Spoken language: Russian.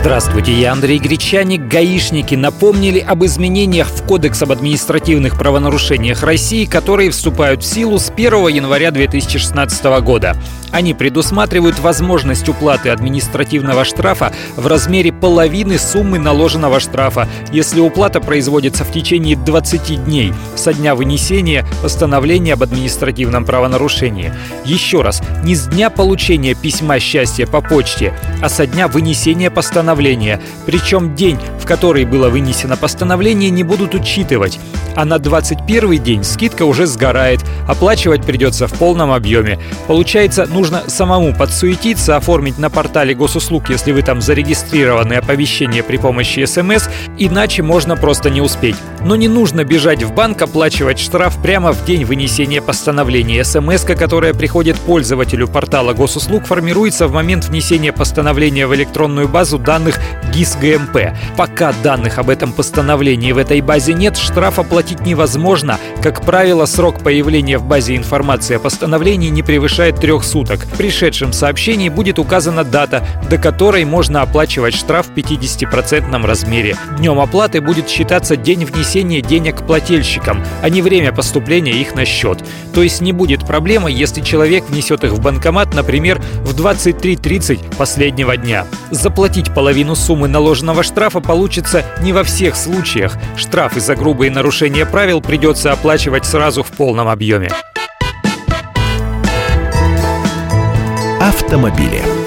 Здравствуйте, я Андрей Гречаник. Гаишники напомнили об изменениях в Кодекс об административных правонарушениях России, которые вступают в силу с 1 января 2016 года. Они предусматривают возможность уплаты административного штрафа в размере половины суммы наложенного штрафа, если уплата производится в течение 20 дней со дня вынесения постановления об административном правонарушении. Еще раз, не с дня получения письма счастья по почте, а со дня вынесения постановления. Причем день, в который было вынесено постановление, не будут учитывать. А на 21 день скидка уже сгорает, оплачивать придется в полном объеме. Получается, нужно самому подсуетиться, оформить на портале госуслуг, если вы там зарегистрированы оповещение при помощи СМС, иначе можно просто не успеть. Но не нужно бежать в банк, оплачивать штраф прямо в день вынесения постановления. СМС, которая приходит пользователю портала госуслуг, формируется в момент внесения постановления в электронную базу данных ГИС ГМП. Пока данных об этом постановлении в этой базе нет, штраф оплатить невозможно. Как правило, срок появления в базе информации о постановлении не превышает трех суток. В пришедшем сообщении будет указана дата, до которой можно оплачивать штраф в 50% размере. Днем оплаты будет считаться день внесения денег плательщикам, а не время поступления их на счет. То есть не будет проблемы, если человек внесет их в банкомат, например, в 23.30 последнего дня. Заплатить половину суммы наложенного штрафа получится не во всех случаях. Штрафы за грубые нарушения правил придется оплачивать сразу в полном объеме. Автомобили.